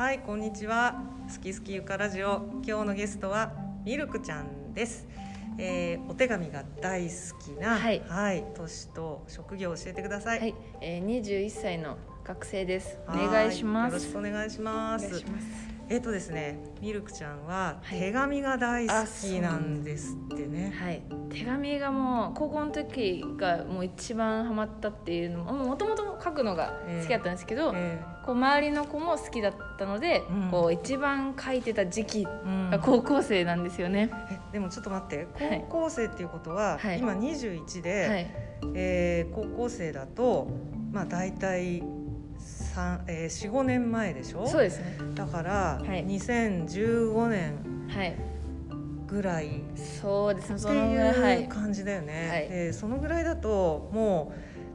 はいこんにちは。好き好きゆかラジオ。今日のゲストはミルクちゃんです、えー、お手紙が大好きなはい。年と職業を教えてください、はい、えー、21歳の学生です。おは願いします。よろしくお願いします。えっ、とですねミルクちゃんははい。手紙が大好きなんですってね、はい、手紙がもう高校の時がもう一番ハマったっていうのももともと書くのが好きだったんですけど、えこう周りの子も好きだったので、うん。こう一番書いてた時期ーうん。が高校生なんですよね。えでもちょっと待って。はい。高校生っていうことは、はい。今21で、はい、えー高校生だとまあ大体三えー、45年前でしょ？そうですね。だから、はい。2015年はい、ぐらい。っそうですね。てそのぐらい、感じだよね、はい。でそのぐらいだとも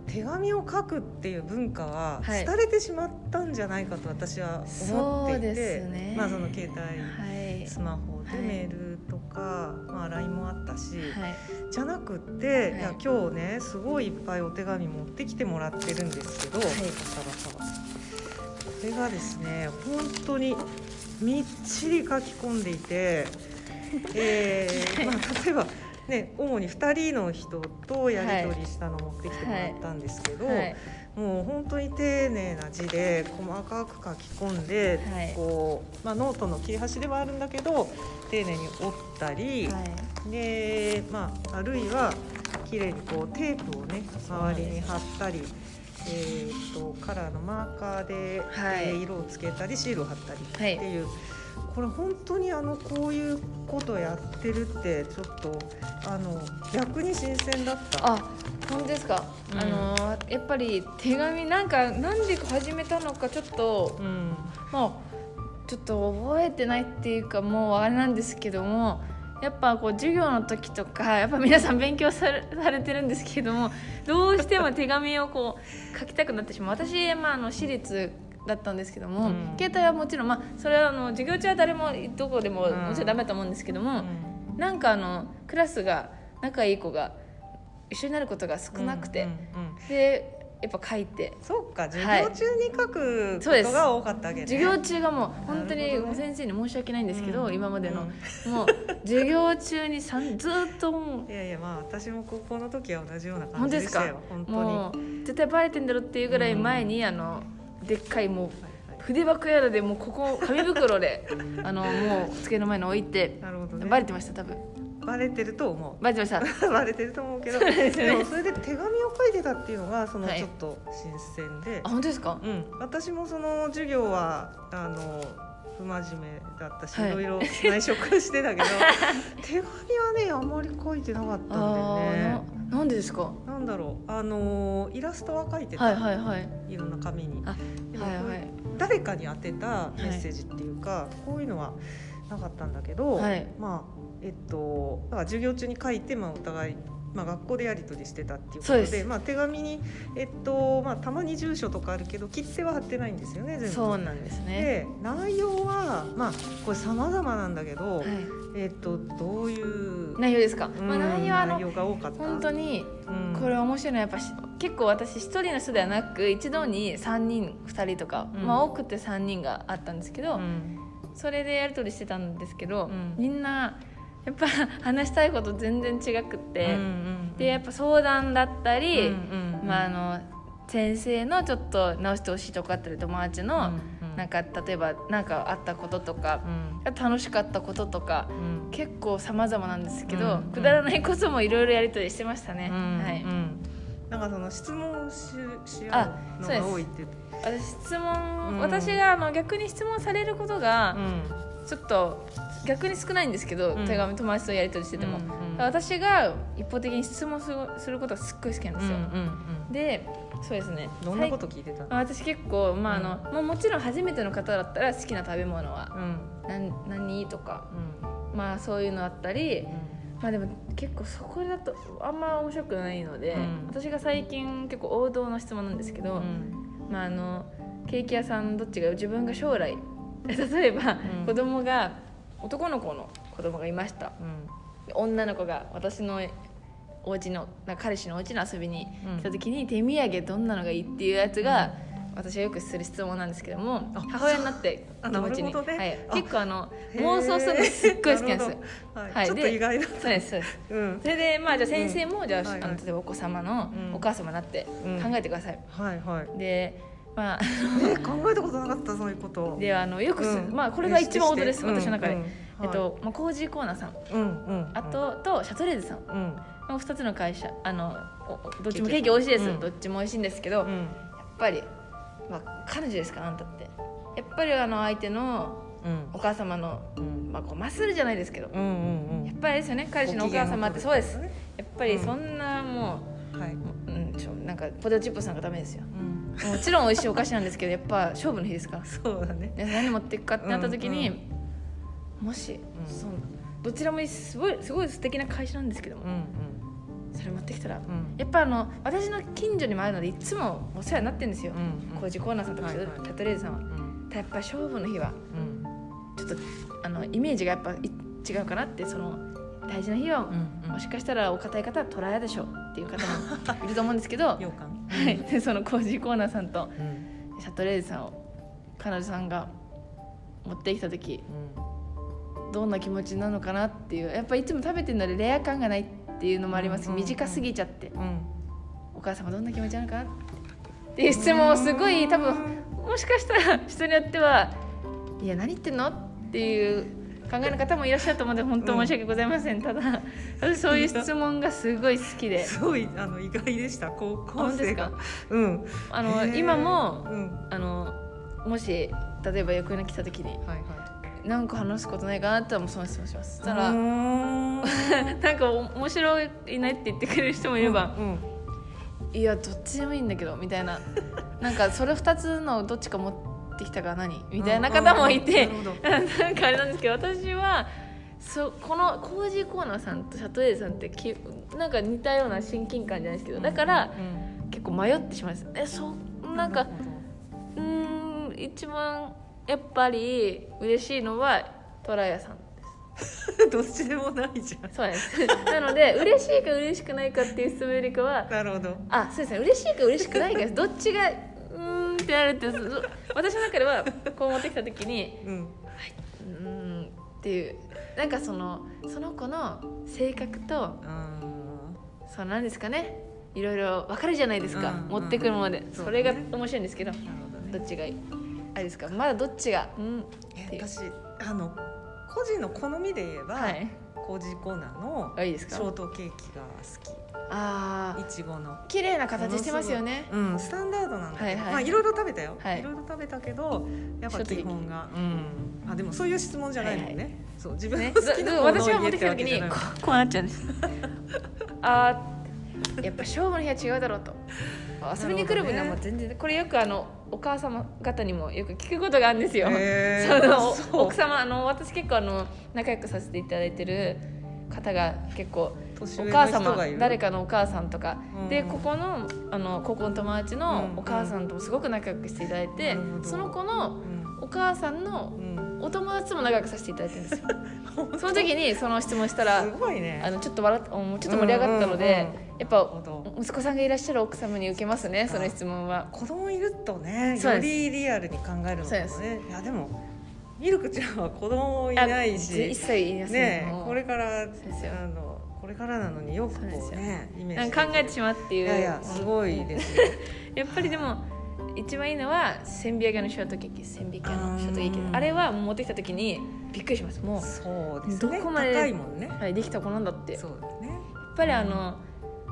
う手紙を書くっていう文化ははい。廃れてしまったんじゃないかと私は思っていて、そうですね。まあその携帯、はい、スマホではい。メールとか、まあ LINE もあったし、はい、じゃなくって、はい。い、や今日ねすごいいっぱいお手紙持ってきてもらってるんですけど、はい。バサバサこれがですね本当にみっちり書き込んでいて、えー まあ、例えば、ね、主に2人の人とやり取りしたのを持ってきてもらったんですけど、はい、もう本当に丁寧な字で細かく書き込んで、はい。こうまあ、ノートの切れ端ではあるんだけど丁寧に折ったり。はい、でまあ、あるいは綺麗にこうテープをね周りに貼ったり、えー、とカラーのマーカーで、はい。えー色をつけたりシールを貼ったりってはい。いう、これ本当にあのこういうことやってるってちょっとあの逆に新鮮だった。あ本当ですか、うん。あのーやっぱり手紙なんかなんで始めたのかちょっとうん。もうちょっと覚えてないっていうかもうあれなんですけどもやっぱこう授業の時とかやっぱ皆さん勉強されされてるんですけどもどうしても手紙をこう書きたくなってしまう。私、まあ、あの私立だったんですけども、うん。携帯はもちろん、まあ、それはあの授業中は誰もどこでもうん。もちろんダメだと思うんですけども、うん。なんかあのクラスが仲いい子が一緒になることが少なくて、でやっぱ書いて。そうか授業中に書くことが多かったわけね。授業中がもう本当に先生に申し訳ないんですけど、うん今までの、うんもう授業中にさんずっともいやいやまあ私も高校の時は同じようなう感本当ですかじでしたよ本当に。もう絶対バレてんだろっていうぐらい前に、あのでっかいもうはいはい。筆箱やらでもうここ紙袋であのもう机の前に置いて ね。バレてました多分バレてると思バレてました。う バレてると思うけどですね。でもそれで手紙を書いてたっていうのがそのはい。ちょっと新鮮で、あ本当ですか？うん、私もその授業はあの不真面目だったし、はい。い、ろいろ内職してたけど 手紙はねあまり書いてなかったんだよあねーななんでですか？なんだろう。あのイラストは書いてた、はいはいはい。いろんな紙に。あでもこうはいはい。誰かに宛てたメッセージっていうか、こういうのはなかったんだけど、はい。まあえっとだから授業中に書いて、まあ、お互い、まあ、学校でやり取りしてたっていうことでまあ、手紙に、えっとまあ、たまに住所とかあるけど切手は貼ってないんですよね全部。そうなんですね。で内容はまあこれ様々なんだけど、はい。えっとどういう、内容ですか、うんまあ、内容はあの内容が多かった？本当にうん。これ面白いのはやっぱし結構私一人の人ではなく一度に3人2人とか、うん。まあ多くて3人があったんですけど、うん。それでやり取りしてたんですけど、うん。みんなやっぱ話したいこと全然違くって、うんうんでやっぱ相談だったり、うんうんうんまあ、あの先生のちょっと直してほしいとこあったり友達の、うんうん。なんか例えば何かあったこととかう、ん。楽しかったこととかうん。結構様々なんですけど、うんくだらないこともいろいろやり取りしてましたね。うんはい。うんなんかその質問ししあ合うのが多いって私質問、うん。私があの逆に質問されることがうん。ちょっと逆に少ないんですけど、うん。手紙友達とやり取りしてても、私が一方的に質問するすることがすっごい好きなんですよ、でそうですね。うんどんなこと聞いてた？私結構、まああのもうもちろん初めての方だったら好きな食べ物はうん。何何とかうん。まあそういうのあったりうん。まあでも結構そこだとあんま面白くないので、うん。私が最近結構王道の質問なんですけど、うん。まあ、あのケーキ屋さんどっちが自分が将来 例えば、うん。子供が男の子の子供がいました。うん。女の子が私のお家のな彼氏のお家に遊びにうん。来た時に手土産どんなのがいいっていうやつが、私がよくする質問なんですけどもあ母親になってあ気持ちに、ね。はい、あ結構あの妄想するのすっごい好きなんです。はい。はい。ちょっと意外だそうですそうです。うん。それでまあじゃあ先生も、じゃあ,、はいはい。あの例えばお子様のうんお母様になってうん。考えてください、はいはい。でまあ。え考えたことなかったそういうこと。であのよくす、うん。まあこれが一番王道です、うん。私の中で、うん。えっと、まあ、コージーコーナーさん。うんうんあと、とシャトレーゼさん。うん。の2つの会社。あのどっちもケーキ美味しいです、うん。どっちも美味しいんですけど、やっうんぱり、まあ、彼女ですからあんたって。やっぱりあの相手のうん。お母様の、うん。まあ、こうまっするじゃないですけど、うんうんうん。やっぱりですよね彼氏のお母様って。そうですね。やっぱりそんなもはい、う、うん、ちょなんかポテトチップスなんかダメですよ。うん、もちろん美味しいお菓子なんですけどやっぱ勝負の日ですから。そうだね。で何持っていくかってなった時に、うんもし、ん。そのどちらもすごいすごい素敵な会社なんですけども、うんそれ持ってきたら、うん。やっぱあの私の近所にもあるのでいつもお世話になってるんですよ、うん工事コーナーさんとか、はいはい。シャトレーゼさんは。うん。やっぱ勝負の日はうん。ちょっとあのイメージがやっぱい違うかなってその大事な日は、うんもしかしたらお堅い方はトラヤでしょうっていう方もいると思うんですけど、はい、でその工事コーナーさんとうん。シャトレーゼさんを彼女さんが持ってきた時うん。どんな気持ちなのかなっていうやっぱいつも食べてるのでレア感がないっていうのもあります、うん短すぎちゃってうん。お母様どんな気持ちなのかなっていう質問をすごい多分もしかしたら人によってはいや何言ってんのっていう考えの方もいらっしゃると思うので本当申し訳ございません、ただ私そういう質問がすごい好きで。すごいあの意外でした。高校生がうん。あの今もうん。あのもし例えば横に来た時にはいはい。何か話すことないかなってもその質問します。そしたら なんか面白いねって言ってくれる人もいれば、うんいやどっちでもいいんだけどみたいな。なんかそれ2つのどっちか持ってきたから何？みたいな方もいて、なんかあれなんですけど私はそこのコージーコーナーさんとシャトレーゼさんってきなんか似たような親近感じゃないですけどだからうん。結構迷ってしまうんです。えそうなんかうーん一番やっぱり嬉しいのはトラヤさんど どっちでもないじゃん。そうです。なので嬉しいか嬉しくないかっていう質問よりかはなるほど。あそうですね。嬉しいか嬉しくないかです。どっちがってなるってそ私の中ではこう持ってきた時にうん。うーんっていうなんかそのその子の性格とあそうなんですかねいろいろ分かるじゃないですか、うん持ってくるもので、そうそれが面白いんですけどね。どっちがいい？あれですか？まだどっちがうん私あの個人の好みで言えば、はい。コージーコーナーのショートケーキが好ああきいちごの。綺麗な形してますよね。うんスタンダードなんだけど、はいはい。まあいろいろ食べたよ、はい。い、ろいろ食べたけどやっぱ基本がうん。あでもそういう質問じゃないもんね、はいそう自分ね。の好きなものを私が持言えってきた時にここうなっちゃうんです。あーやっぱ勝負の日は違うだろうと。遊びに来る分にはもう全然これよくあのお母様方にもよく聞くことがあるんですよ、へー。その奥様あの私結構あの仲良くさせていただいてる方が結構お母様誰かのお母さんとか、うん。でここのあの高校の友達のお母さんともすごく仲良くしていただいて、なるほど。その子のうん。お母さんのうん。お友達とも仲良くさせていただいてるんですよ。その時にその質問したらすごいね。あのちょっと笑っもうちょっと盛り上がったので、うんうんうんやっぱど息子さんがいらっしゃる奥様に受けますねその質問は。子供いるとねよりリアルに考えるのもね。いやでもミルクちゃんは子供いないあし一切いません。ねもう。これからですよ。あのこれからなのによくこそうねイメージ考えてしまうっていう。いやいやすごいですよ やっぱりでも一番いいのは千匹揚げのショートケーキ千匹揚げのショートケーキ。うんあれは持ってきた時にびっくりします。もそうですね。どこまで高いもんね。う、はい、できた子なんだって。やっそうだね。ぱりあの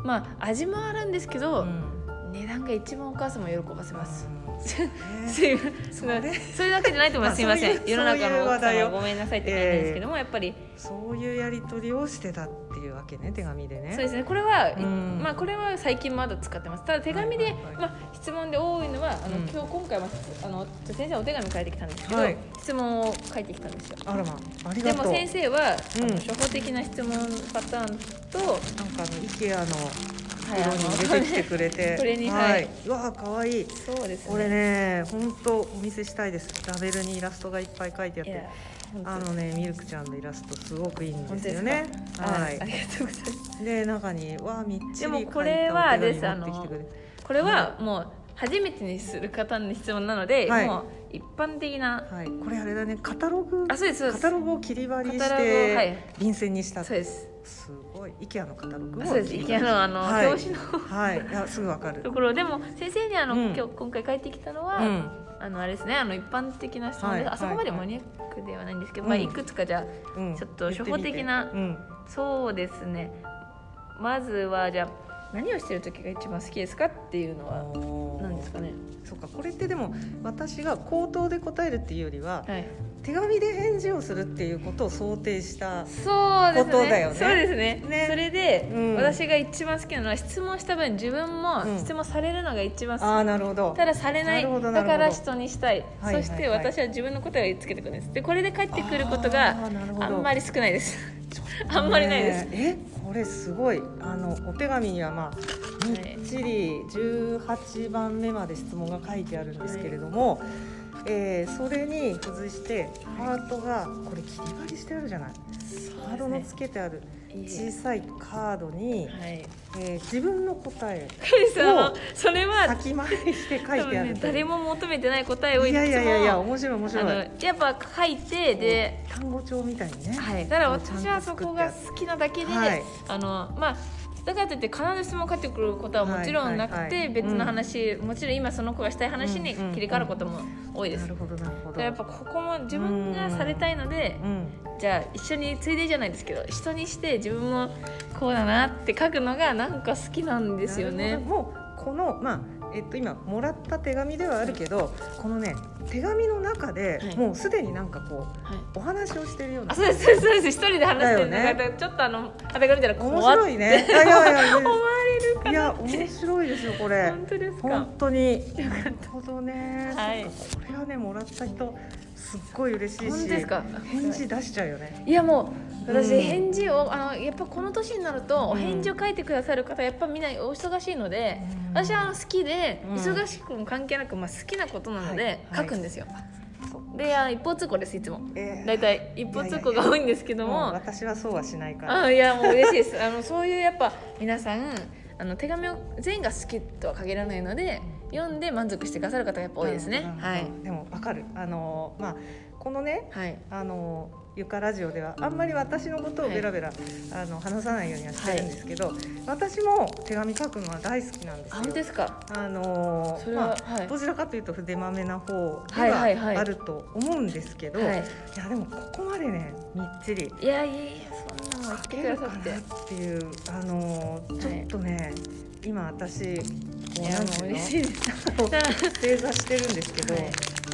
まあ味もあるんですけど、うん。値段が一番お母様を喜ばせます、うん。すね。いません。そうね。それだけじゃないと思います。すいません。世の中の奥様ごめんなさいって言いたいんですけども、やっぱりそういうやり取りをしてたっていうわけね手紙でね。そうですね。これは、うん。まあこれは最近まだ使ってます。ただ手紙で、まあ質問で多いのはあの、うん。今日今回もあの先生お手紙書いてきたんですけど、はい。質問を書いてきたんですよ。あらまありでがとう。も先生は、うん。あの初歩的な質問パターンと、なんかあの IKEA のはい袋に入れてきてくれて、これにははい。わー可愛いそうですね。これね本当お見せしたいです。ラベルにイラストがいっぱい書いてあってあのねミルクちゃんのイラストすごくいいんですよね。はい。ありがとうございます。で中にわあみっちりでも書いたこれはですお手紙持ってきてくれて。これはもう初めてにする方の質問なので、はい。もう一般的なはい、これあれだねカタログあそうですそうです。カタログを切り張りしカタログをはい。て便箋にした。そうです。すごい IKEA のカタログをあそうでのあの、はい。表紙の。はい。すぐわかる。ところでも先生にあの、うん。今日今回帰ってきたのは、うん。あのあれですねあの一般的な質問で、はいあそこまではい。マニアックではないんですけど、うん。まあ、いくつかじゃあうん。ちょっと初歩的なうん。そうですね。まずはじゃあ何をしてる時が一番好きですかっていうのは何ですかね。そうかこれってでも私が口頭で答えるっていうよりははい手紙で返事をするっていうことを想定したことだよね。そうですね。ね。それで、うん。私が一番好きなのは質問した分自分もうん。質問されるのが一番好き、ああなるほど。ただされないだから人にしたい、はいはいそして私は自分の答えを言いつけてくるんです。でこれで返ってくることあがあんまり少ないです。あんまりないです、ねえ？これすごい。あのお手紙にはまあみっちり18番目まで質問が書いてあるんですけれども、えーそれに付随してハートがこれ切り張りしてあるじゃない、ハートのつけてある小さいカードに、はい。えー自分の答えそうあのそれは先回りして書いてある。という誰も求めてない答えをいつもいやいやいやいや面白い面白い。やっぱ書いてで単語帳みたいにね、はい、ただ私はそこが好きなだけで、はい。あのまあだからといって必ず質問返ってくることはもちろんなくて、別の話、もちろん今その子がしたい話に切り替わることも多いです、なるほどなるほど。やっぱここも自分がされたいので、うんじゃあ一緒についでじゃないですけど人にして自分もこうだなって書くのがなんか好きなんですよなねもうこのまあえっと今もらった手紙ではあるけどこのね手紙の中ではい。もうすでになんかこうはい。お話をしてるような。あそうですそうですそうです。一人で話してるね。ちょっとあの肌が見たら面白いね。いやいやいやいや。思われるかいや面白いですよこれ。本当ですか？本当に。なるほどね、はい。これはねもらった人すっごい嬉しいし本当ですか？返事出しちゃうよね。いやもう私うん。返事を、あのやっぱこの年になるとうん。お返事を書いてくださる方やっぱみんなお忙しいので、うん。私は好きで、うん。忙しくも関係なく、まあ、好きなことなので、はい。書くんですよ。であの一方通行ですいつも。えー。大体一方通行が多いんですけども私はそうはしないから。あいやもう嬉しいです。あのそういうやっぱ皆さんあの手紙を全員が好きとは限らないので読んで満足してくださる方がやっぱ多いですね。はい。でもわかる。あのまあこのねはい。あのゆかラジオではあんまり私のことをベラベラ、あの話さないようにはしてるんですけど、私も手紙書くのは大好きなんですあよ。本当ですか？あのそれは、まあはい。どちらかというと筆まめな方ではいはいはい。はあると思うんですけど、い、はい。やでもここまでねみっちり。いやいやいやそんなの書けるかなってっていうあのちょっとね、今私こうなんていうの？正座してるんですけど、はい。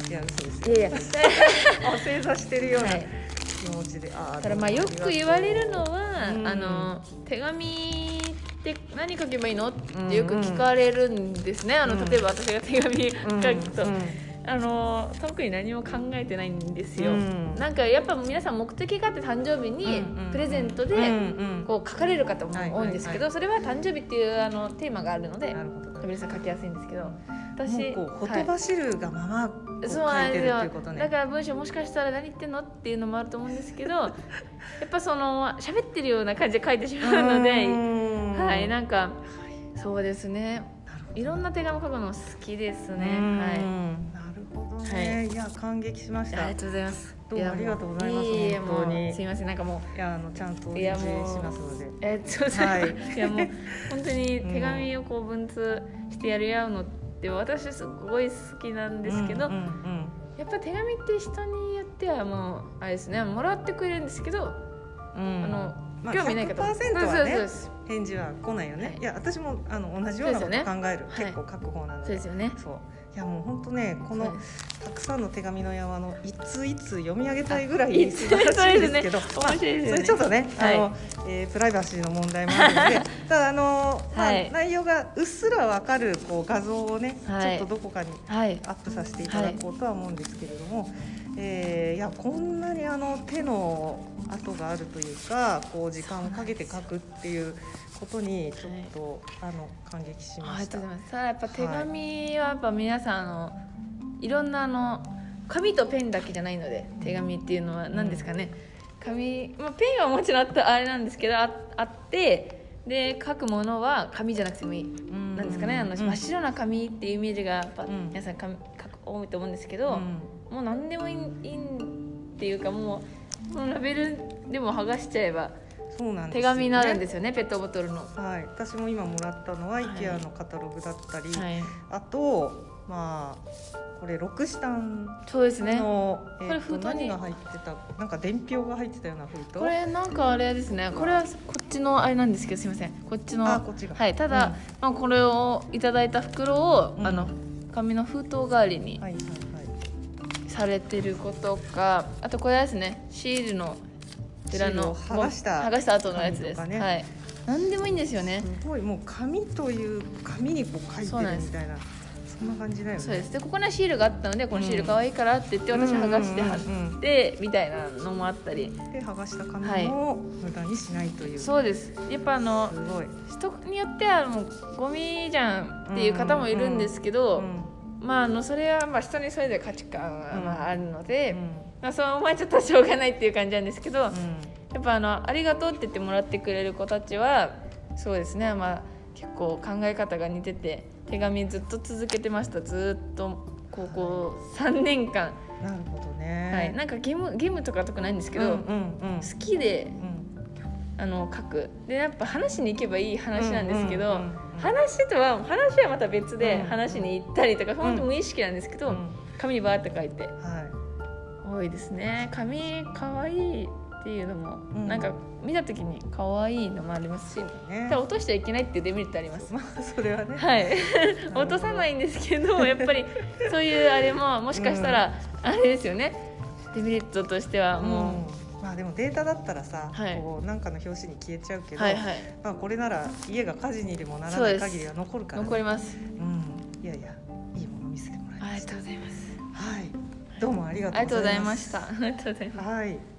い、や嘘ですいやいや。あ正座してるようなはい気持ちで、あーただまあよく言われるのは、うん。あの手紙って何書けばいいの？ってよく聞かれるんですね、あのうん。例えば私が手紙書くと、うん。うんあの特に何も考えてないんですよ、うん。なんかやっぱ皆さん目的があって誕生日にプレゼントでこう書かれる方も多いんですけど、はいそれは誕生日っていうあのテーマがあるので皆さん書きやすいんですけども私うこうほとはいばしるがままそうない。んてですよるっていうことね。だから文章もしかしたら何言ってんのっていうのもあると思うんですけど やっぱその喋ってるような感じで書いてしまうのではい。なんかそうですね。いろんな手紙書くの好きですね。はいどね、い、や感激しました。ありがとうございます。どうもありがとうございます本当に。すいませんなんかもういやあのちゃんとおやもうますので。えそうですはい。いやもう本当に手紙をこう文通してやり合うのって私すごい好きなんですけど、うんうんやっぱ手紙って人によってはもうあれですねもらってくれるんですけど、うん。あのまあ興味ない方。100%はそうそうそうね返事は来ないよね、はい。い、や私もあの同じようなこと考える、ね。結構書く方なんで、そうですよね。そういやもう本当ねこのたくさんの手紙の山のいついつ読み上げたいぐらい素晴らしいですけど、ね面白いですよね。それちょっとね、はい。あのえープライバシーの問題もあるので ただあの、まあはい。内容がうっすらわかるこう画像をね、はい。ちょっとどこかにはい。アップさせていただこうとは思うんですけれども、えーいやこんなにあの手の跡があるというかこう時間をかけて書くっていうことにちょっと、あの感激しました。ただやっぱ手紙はやっぱ皆さんあのいろんなあの紙とペンだけじゃないので手紙っていうのは何ですかね、紙、まあ、ペンはもちろんあったあれなんですけどああってで書くものは紙じゃなくてもいい。うん。なんですかね。あの、うん。真っ白な紙っていうイメージがやっぱ、うん皆さん紙書く多いと思うんですけど、うん。もう何でもいいいいっていうかもうもうラベルでも剥がしちゃえばそうなんですね。紙になるんですよねペットボトルの。ははい、私も今もらったのははい。IKEA のカタログだったり、い、あとまあこれロクシタンそうですねの、えーとこれ封筒に。何が入ってたなんか伝票が入ってたような封筒？これなんかあれですね。これはこっちのあれなんですけどすいません。こっちのあこっちが。はい。ただ、まあ、これをいただいた袋を、うん。あの紙の封筒代わりにされてることかあとこれはですねシールの裏の剥がした剥がした後のやつです、ね。はい。何でもいいんですよね。すごいもう紙という紙にこう書いてるみたいなそんな感じだよね。そうです。でここにはシールがあったのでこのシール可愛いからって言って私剥がして貼ってみたいなのもあったり。で剥がした紙も無駄にしないという、そうです。やっぱあのすごい、人によってはもうゴミじゃんっていう方もいるんですけど、うん。まああのそれはまあ人にそれぞれ価値観はうんまああるので、うん。まあ、そう思われちゃったらしょうがないっていう感じなんですけど、うん。やっぱあのありがとうって言ってもらってくれる子たちはそうですね。まあ結構考え方が似てて手紙ずっと続けてました。ずっと高校3年間、なるほどね。はい、なんかゲームゲームとか特ないんですけど、うんうんうん。好きでうん。あの書く。でやっぱ話に行けばいい話なんですけど、うんうんうんうん。話とは話はまた別でうん。話に行ったりとか、本当無意識なんですけど、うん。紙にバーって書いて。は多いですね。紙かわいいっていうのも、うん。なんか見た時にかわいいのもありますし、いね。落としちゃいけないっていうデメリットあります。まあそれはね。はい、落とさないんですけどやっぱりそういうあれももしかしたらあれですよね。デメリットとしてはもう。んまあでもデータだったらさ、はい。こうなんかの表紙に消えちゃうけう、ど、はいはい。まあこれなら家が火事にでもならない限りは残るから、ね、残ります。うん、いやいやいいもの見せてもらいありがましたとうございます。はいどうもありがとうございます。した。ありがとうございます。はい